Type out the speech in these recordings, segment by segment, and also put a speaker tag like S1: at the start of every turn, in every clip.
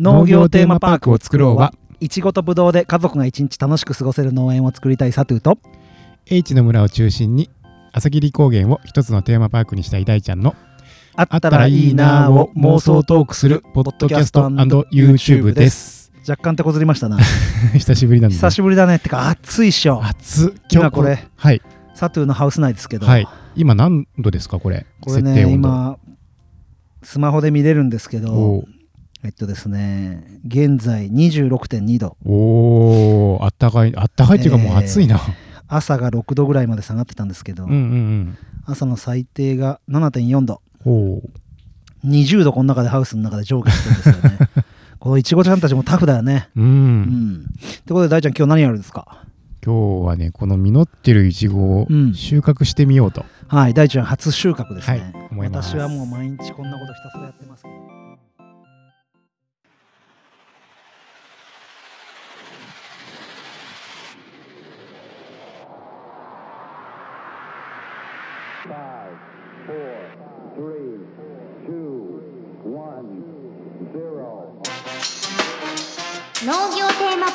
S1: 農業テーマパークを作ろうはいちごとぶどうで家族が一日楽しく過ごせる農園を作りたいサトゥーと。
S2: H の村を中心に朝霧高原を一つのテーマパークにしたい大ちゃんの。
S1: あったらいいなーを妄想トークする
S2: ポッドキャスト &YouTube です。
S1: 若干手こずりましたな。
S2: 久しぶりなんで
S1: 久しぶりだね。ってか暑いっしょ。
S2: 暑っ。
S1: 今これ
S2: はい。
S1: サトゥーのハウス内ですけど、
S2: はい。今何度ですかこれ
S1: これね今スマホで見れるんですけ
S2: お
S1: どえっとですね現在26.2度。
S2: ーおーあったかいあったかいっていうかもう暑いな、
S1: 朝が6度ぐらいまで下がってたんですけど、
S2: うんうん
S1: 朝の最低が7.4度。
S2: う。んおー
S1: 20度この中でハウスの中で上下してるんですよね。このいちごちゃんたちもタフだよね。
S2: うん、
S1: うん。ってことで大ちゃん今日何やるんですか？
S2: 今日はねこの実ってるいちごを
S1: うん。
S2: 収穫してみようと、
S1: はい大ちゃん初収穫ですね、
S2: はい
S1: 私はもう毎日こんなことひたすらやってますけど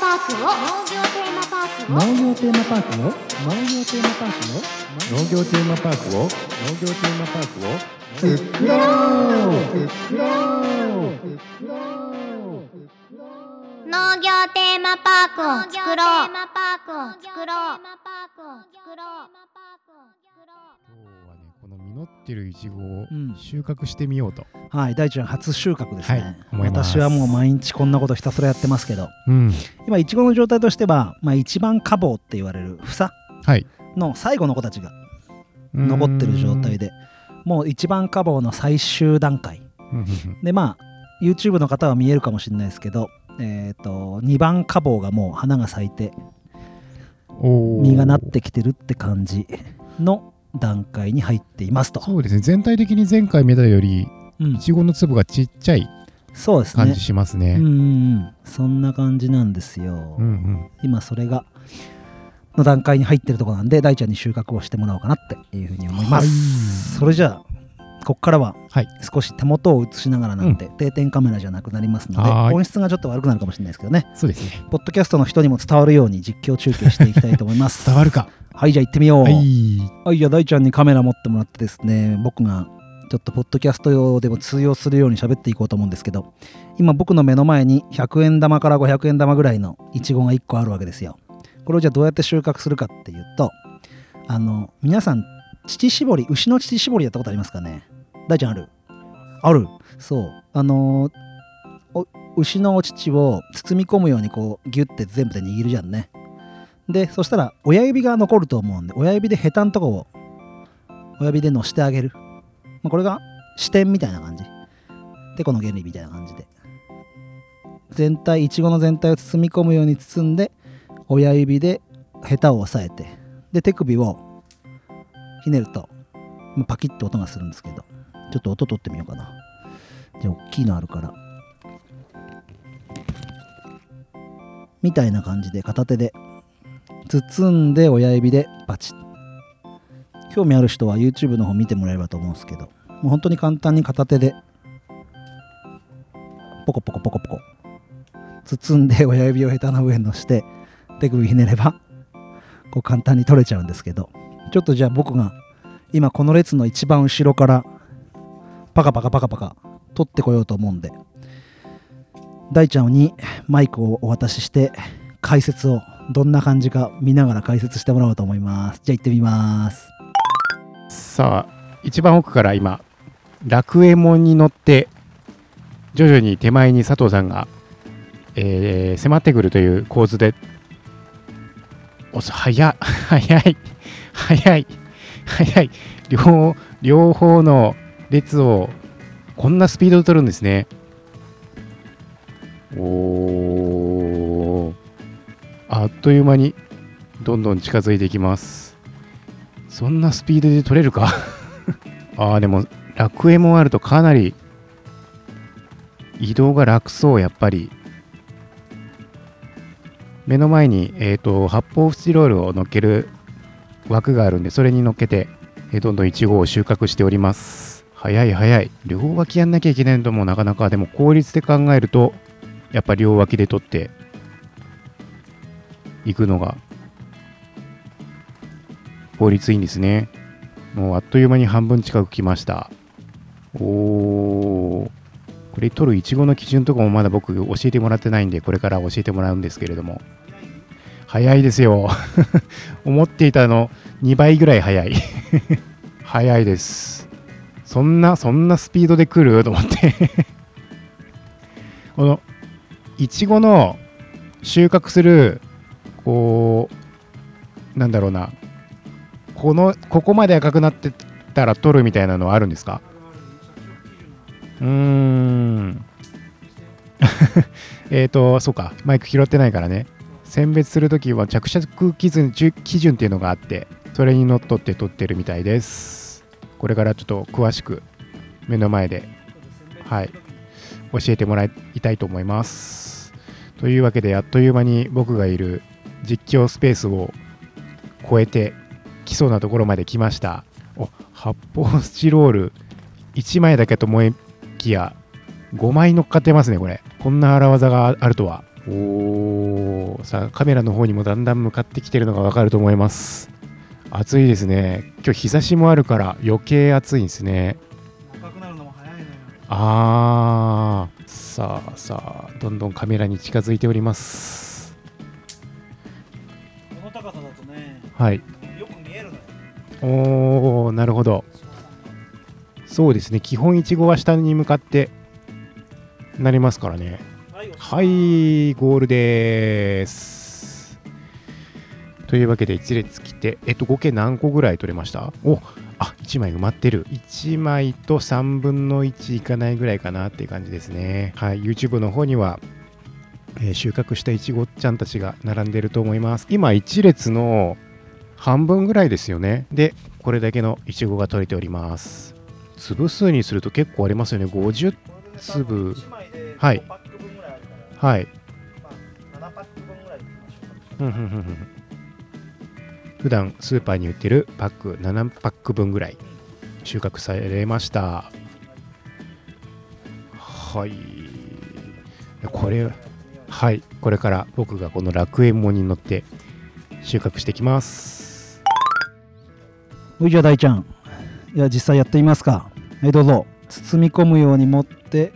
S3: パークを？農業テーマパークを？
S1: 農業テーマパークを農業テーマパークを
S2: 農業テーマパークを？農業テーマパークを？
S1: 作ろう。作ろう。
S3: 農業テーマパークを作ろう。テーマパークを作ろう
S2: ってるいちごを
S1: ん。
S2: 収穫してみようと、
S1: はい大ちゃん初収穫ですね、
S2: はい
S1: 私はもう毎日こんなことひたすらやってますけど。
S2: うん。
S1: 今いちごの状態としては、まあ、一番花房って言われる房
S2: はい。
S1: の最後の子たちが残ってる状態
S2: で、
S1: でもう一番花房の最終段階。
S2: うんうん
S1: でまあ YouTube の方は見えるかもしれないですけどえっ、と2番花房がもう花が咲いて実がなってきてるって感じの段階に入っていますと。
S2: そうですね。全体的に前回見たより
S1: うん。
S2: いちごの粒がちっちゃい
S1: そうですね。
S2: 感じしますね。
S1: うんそんな感じなんですよ、
S2: うんうん。
S1: 今それがの段階に入ってるところなんで大ちゃんに収穫をしてもらおうかなっていうふうに思います、
S2: はい。
S1: それじゃあここからは
S2: はい。
S1: 少し手元を映しながらなんて、定点カメラじゃなくなりますので音質がちょっと悪くなるかもしれないですけどね。
S2: そうですね。
S1: ポッドキャストの人にも伝わるように実況中継していきたいと思います。
S2: 伝わるか。
S1: はいじゃあ行ってみよう。
S2: は
S1: はい、
S2: い
S1: じゃあ大ちゃんにカメラ持ってもらってですね僕がちょっとポッドキャスト用でも通用するように喋っていこうと思うんですけど今僕の目の前に100円玉から500円玉ぐらいのイチゴが1個あるわけですよ。これをじゃあどうやって収穫するかっていうとあの皆さん乳搾り牛の乳搾りやったことありますかね？大ちゃんある？ある。そう。あのー牛のお乳を包み込むようにこうギュッて全部で握るじゃんね。でそしたら親指が残ると思うんで親指でヘタのとこを親指で乗してあげる、まあ、これが視点みたいな感じ。でこの原理みたいな感じで。全体いちごの全体を包み込むように包んで親指でヘタを押さえてで手首をひねるとパキッと音がするんですけど。ちょっと音取ってみようかな。じゃあ大きいのあるから。みたいな感じで片手で。包んで親指でバチッ。興味ある人は YouTube の方見てもらえればと思うんですけど。もう本当に簡単に片手で。ポコポコポコポコ。包んで親指をヘタの上に乗して手首ひねればこう簡単に取れちゃうんですけど。ちょっとじゃあ僕が今この列の一番後ろからパカパカパカパカ取ってこようと思うんで。大ちゃんにマイクをお渡しして解説をどんな感じか見ながら解説してもらおうと思います。じゃあ行ってみます。
S2: さあ一番奥から今楽右衛門に乗って徐々に手前に佐藤さんが、えー迫ってくるという構図でお早い早い。早い。早い。両両方の列をこんなスピードで取るんですね。おー。あっという間にどんどん近づいていきます。そんなスピードで取れるか？ああでも楽園もあるとかなり移動が楽そうやっぱり。目の前に、えー、と発泡スチロールを乗っける枠があるんでそれに乗っけて、えどんどんイチゴを収穫しております。早い早い。両脇やんなきゃいけないのもなかなかでも効率で考えるとやっぱ両脇で取っていくのが効率いいんですね。もうあっという間に半分近く来ました。おおこれ取るいちごの基準とかもまだ僕教えてもらってないんでこれから教えてもらうんですけれども。早いですよ。思っていたの2倍ぐらい早い。早いです。そんなそんなスピードで来る？と思って。このいちごの収穫するこうなんだろうな。このここまで赤くなってたら取るみたいなのはあるんですか？うーん。えっとそうか。マイク拾ってないからね。選別するときは着色基準基準っていうのがあってそれにのっとって取ってるみたいです。これからちょっと詳しく目の前ではい教えてもらいたいと思います。というわけであっという間に僕がいる実況スペースを超えてきそうなところまで来ました。お発泡スチロール1枚だけと思いきや5枚乗っかってますねこれ。こんな荒技があるとは。おー。さあカメラの方にもだんだん向かってきてるのがわかると思います。暑いですね。今日日差しもあるから余計暑いんですね。
S1: 赤くなるのも早いのよ
S2: あー。さあさあどんどんカメラに近づいております。
S1: この高さだとね
S2: はい。
S1: よく見えるのよ。
S2: おーなるほど。そうですね。基本いちごは下に向かってなりますからねはいゴールです。というわけで1列来てえっと合計何個ぐらい取れました？おあ1枚埋まってる。1枚と3分の1いかないぐらいかなっていう感じですね。はい YouTube の方にはえー収穫したいちごちゃんたちが並んでると思います。今1列の半分ぐらいですよね。でこれだけのいちごが取れております。粒数にすると結構ありますよね。50粒。はい。はい。うんうんうんうん普段スーパーに売ってるパック7パック分ぐらい収穫されました。はい。これはい。これから僕がこの楽園門に乗って収穫してきます。
S1: おいじゃあ大ちゃん。いや実際やってみますか。はいどうぞ。包み込むように持って。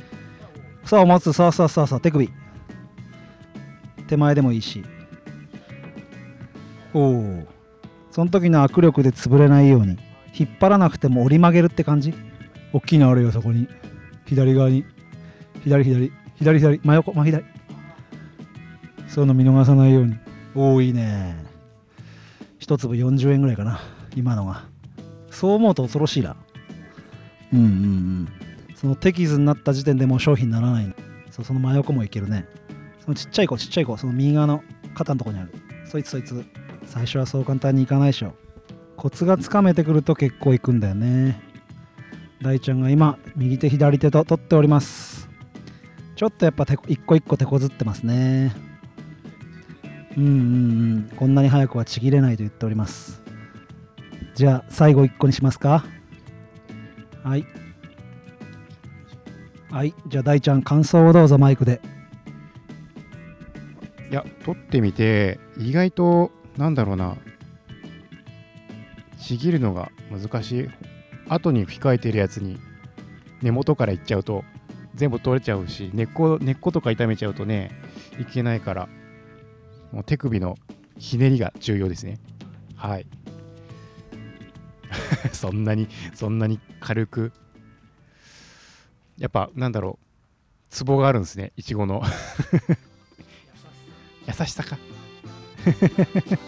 S1: さあ持つ。さあさあさあさあ手首手前でもいいし。おおその時の握力で潰れないように引っ張らなくても折り曲げるって感じ。大きいのあるよそこに。左側に。左左。左左。真横。真左。そういうの見逃さないように。おおいいね。一粒40円ぐらいかな。今のがそう思うと恐ろしいな。うんうんうん。その手傷になった時点でもう商品にならない。その真横もいけるねそのちっちゃい子ちっちゃい子その右側の肩のとこにある。そいつそいつ最初はそう簡単にいかないでしょ。コツがつかめてくると結構いくんだよね。大ちゃんが今右手左手と取っております。ちょっとやっぱ手一個一個手こずってますね。うんうんうん。こんなに早くはちぎれないと言っております。じゃあ最後1個にしますか。はい。はい。じゃあ大ちゃん感想をどうぞマイクで。
S2: いや取ってみて意外となんだろうなちぎるのが難しい。後に控えてるやつに根元からいっちゃうと全部取れちゃうし根っこ根っことか痛めちゃうとねいけないからもう手首のひねりが重要ですね。はい。そんなにそんなに軽くやっぱなんだろうツボがあるんですねいちごの。優しさか。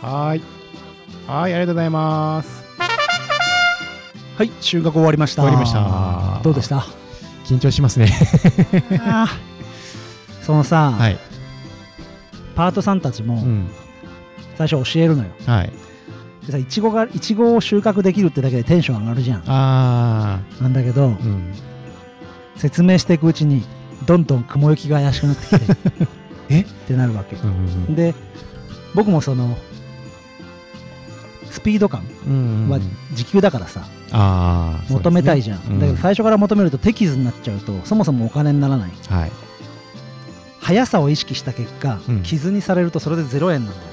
S2: はーい。はーいありがとうございます。
S1: はい収穫終わりました。
S2: 終わりました。
S1: どうでした？
S2: 緊張しますね。
S1: そのさ、
S2: はい。
S1: パートさんたちも
S2: うん。
S1: 最初教えるのよ、
S2: はい。
S1: でさいちごがいちごを収穫できるってだけでテンション上がるじゃん。
S2: あ
S1: なんだけど、
S2: ーうん。
S1: 説明していくうちにどんどん雲行きが怪しくなってきて え？ってなるわけ。
S2: うんうん
S1: で僕もそのスピード感
S2: うんうん
S1: は時給だからさ、
S2: あー
S1: 求めたいじゃん、
S2: ねうん。
S1: だけど最初から求めると手傷になっちゃうとそもそもお金にならない。
S2: はい。
S1: 速さを意識した結果、
S2: うん。
S1: 傷にされるとそれで0円なんだよね。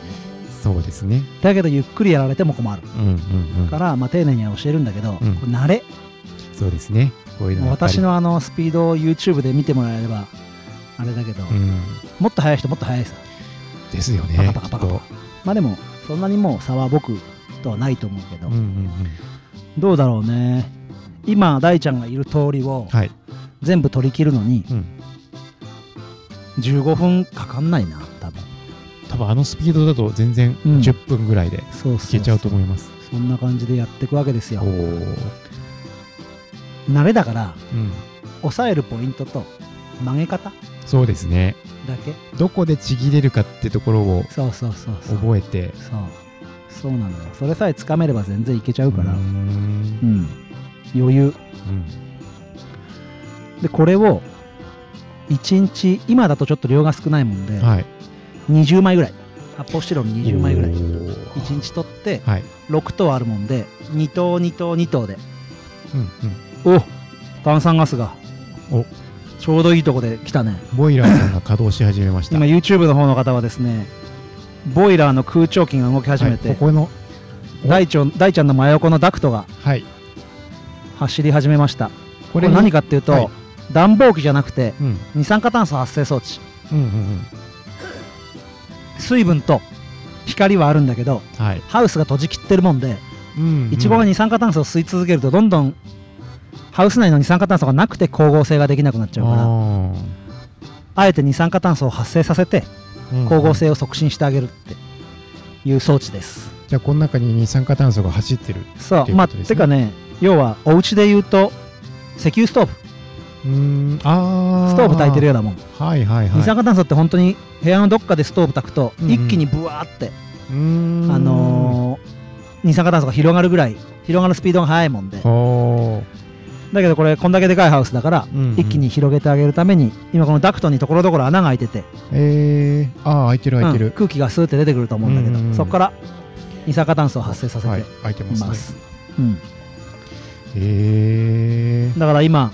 S2: そうですね。
S1: だけどゆっくりやられても困る。
S2: うんうんうん。
S1: から、まあ、丁寧には教えるんだけど、
S2: うん。
S1: 慣れ。
S2: そうですね。こういうの
S1: 私のあのスピードを YouTube で見てもらえればあれだけど、
S2: うん。
S1: もっと速い人もっと速いさ。
S2: ですよね
S1: パカパカパカまあでもそんなにもう差は僕とはないと思うけど、
S2: うんうんうん。
S1: どうだろうね。今大ちゃんがいる通りを
S2: はい。
S1: 全部取り切るのに
S2: うん。
S1: 15分かかんないな多分。
S2: 多分あのスピードだと全然
S1: うん。
S2: 10分ぐらいでいけちゃうと思います、
S1: そんな感じでやっていくわけですよ。慣れだから
S2: うん。
S1: 抑えるポイントと曲げ方
S2: そうですね。
S1: だけ？
S2: どこでちぎれるかってところを
S1: そうそうそうそう。
S2: 覚えて。
S1: そう。そうなのよ。それさえつかめれば全然いけちゃうから。
S2: う
S1: ん。
S2: ん。
S1: 余裕。
S2: うん。
S1: でこれを1日今だとちょっと量が少ないもんで、
S2: はい。
S1: 20枚ぐらい。発泡スチロール20枚ぐらい。
S2: おー。
S1: 1日取って
S2: はい。
S1: 6等あるもんで2等2等2等で。
S2: うんうん。
S1: お炭酸ガスが。
S2: お
S1: ちょうどいいとこで来たね。
S2: ボイラーさんが稼働し始めました。
S1: 今 YouTube の方の方はですねボイラーの空調機が動き始めて、
S2: はい、ここのお
S1: 大ちゃん大ちゃんの真横のダクトが
S2: はい。
S1: 走り始めました。これ
S2: こに
S1: 何かっていうと、
S2: はい。
S1: 暖房機じゃなくて
S2: うん。
S1: 二酸化炭素発生装置。
S2: うんうんうん。
S1: 水分と光はあるんだけど
S2: はい。
S1: ハウスが閉じきってるもんで
S2: うんうん。
S1: いちごが二酸化炭素を吸い続けるとどんどんハウス内の二酸化炭素がなくて光合成ができなくなっちゃうから
S2: あ
S1: あえて二酸化炭素を発生させて
S2: ー
S1: 光合成を促進してあげるっていう装置です、
S2: じゃあこの中に二酸化炭素が走ってる
S1: そう。まあ
S2: って
S1: かね要はお家で言うと石油ストーブ。
S2: うーん。ああ
S1: ストーブ炊いてるようなもん、
S2: はいはいはい。
S1: 二酸化炭素って本当に部屋のどっかでストーブ炊くと
S2: うんうん。
S1: 一気にブワーって、
S2: うーん。
S1: あのー二酸化炭素が広がるぐらい広がるスピードが速いもんで。
S2: ほ
S1: だけどこれこんだけでかいハウスだから、
S2: うんうん。
S1: 一気に広げてあげるために今このダクトにところどころ穴が開いてて、
S2: うえー、ああ開いてる開いてる、
S1: うん。空気がスーって出てくると思うんだけど、
S2: うんうん。うん
S1: そこから二酸化炭素を発生させ
S2: はい
S1: て
S2: 開いて
S1: い
S2: ます。ね
S1: うん、
S2: えー、
S1: だから今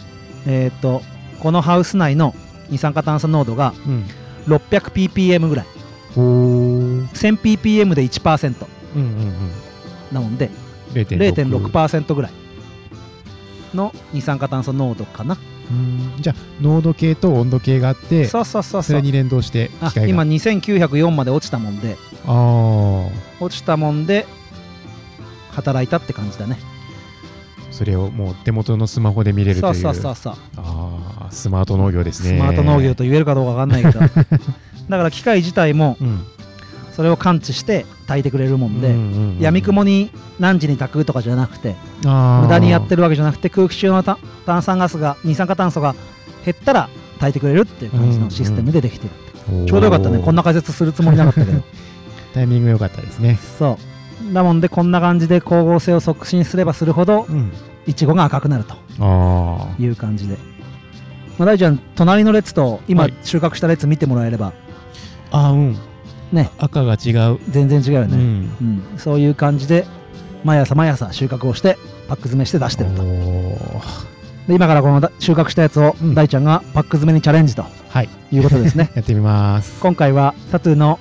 S1: えっ、とこのハウス内の二酸化炭素濃度が
S2: うん。
S1: 600ppm ぐらい。
S2: ほー。
S1: 1000ppm で1%
S2: うんうんうん。
S1: なもんで
S2: 0.6
S1: 0.6%ぐらいの二酸化炭素濃度かな。
S2: うん。じゃあ濃度計と温度計があって
S1: そうそうそうそ
S2: れに連動して
S1: あ
S2: 機械が。
S1: 今2904まで落ちたもんで。
S2: あー。
S1: 落ちたもんで働いたって感じだね。
S2: それをもう手元のスマホで見れるという。う
S1: そそうそうそう。
S2: あースマート農業ですね。
S1: スマート農業と言えるかどうかわかんないけど。だから機械自体も
S2: うん
S1: それを感知して炊いてくれるもんで、やみくもに何時に炊くとかじゃなくて無駄にやってるわけじゃなくて空気中のた炭酸ガスが二酸化炭素が減ったら炊いてくれるっていう感じのシステムでできてる、ちょうどよかったね。こんな解説するつもりなかったけど。
S2: タイミング良かったですね。
S1: そう。だもんでこんな感じで光合成を促進すればするほど
S2: うん。
S1: いちごが赤くなると。
S2: ああ
S1: いう感じで、まあ、大ちゃん隣の列と今
S2: はい。
S1: 収穫した列見てもらえれば。
S2: あーうん
S1: ね。
S2: 赤が違う、
S1: 全然違うよね、
S2: うん。
S1: うん。そういう感じで毎朝毎朝収穫をしてパック詰めして出してるとで今からこのだ収穫したやつを
S2: うん。
S1: 大ちゃんがパック詰めにチャレンジと
S2: はい。
S1: いうことですね。
S2: やってみます。
S1: 今回はサトゥの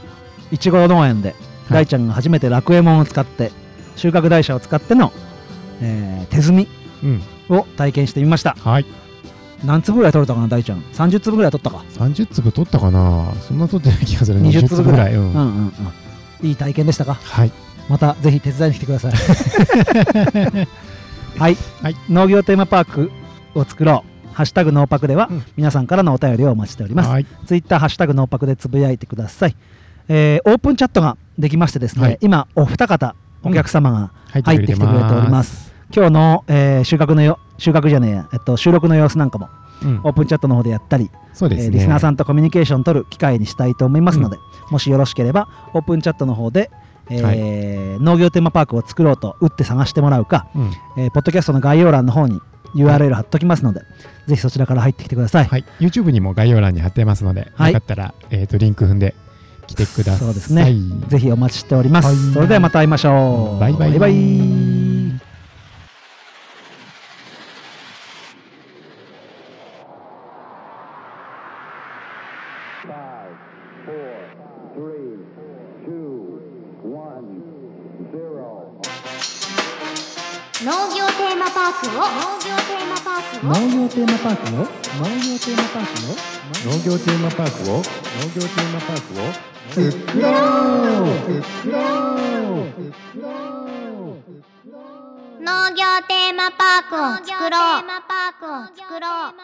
S1: いちご農園で大ちゃんが初めて楽右衛門を使って収穫台車を使っての、えー手摘み
S2: うん。
S1: を体験してみました。
S2: はい
S1: 何粒ぐらい取れたかな大ちゃん。30粒ぐらい取ったか。
S2: 30粒取ったかな。そんな取ってない気がする
S1: 20粒ぐらい。
S2: うん。
S1: うんうんうん。いい体験でしたか？
S2: はい。
S1: またぜひ手伝いに来てください。はい、
S2: はい。
S1: 農業テーマパークを作ろう。ハッシュタグノーパクでは、
S2: うん。
S1: 皆さんからのお便りをお待ちしております。
S2: はい。
S1: ツイッターハッシュタグノーパクでつぶやいてください、えーオープンチャットができましてですね、
S2: はい。
S1: 今お二方お客様が
S2: 入
S1: 入ってきてくれております、今日の、えー収穫のよ収穫じゃねえや、えっと、収録の様子なんかも
S2: うん。
S1: オープンチャットの方でやったり、
S2: そうですね。
S1: えーリスナーさんとコミュニケーション取る機会にしたいと思いますので、もしよろしければオープンチャットの方で、えー農業テーマパークを作ろうと打って探してもらうか、
S2: うん。
S1: えーポッドキャストの概要欄の方に URL 貼っときますので、ぜひそちらから入ってきてください。
S2: はい。YouTube にも概要欄に貼ってますので
S1: はい。
S2: よかったらえっとリンク踏んで来てください。
S1: そうですね。ぜひお待ちしております。
S2: はい。
S1: それではまた会いましょう。
S2: バイバイ。
S1: バイバ
S3: 農業テーマパークを農業テーマパークを
S1: 農業テーマパークを農業テーマパークを
S2: 農業テーマパークを農業テーマパークを
S1: 作ろう作ろう
S3: 農業テーマパークを作ろう。農業テーマパークを作ろう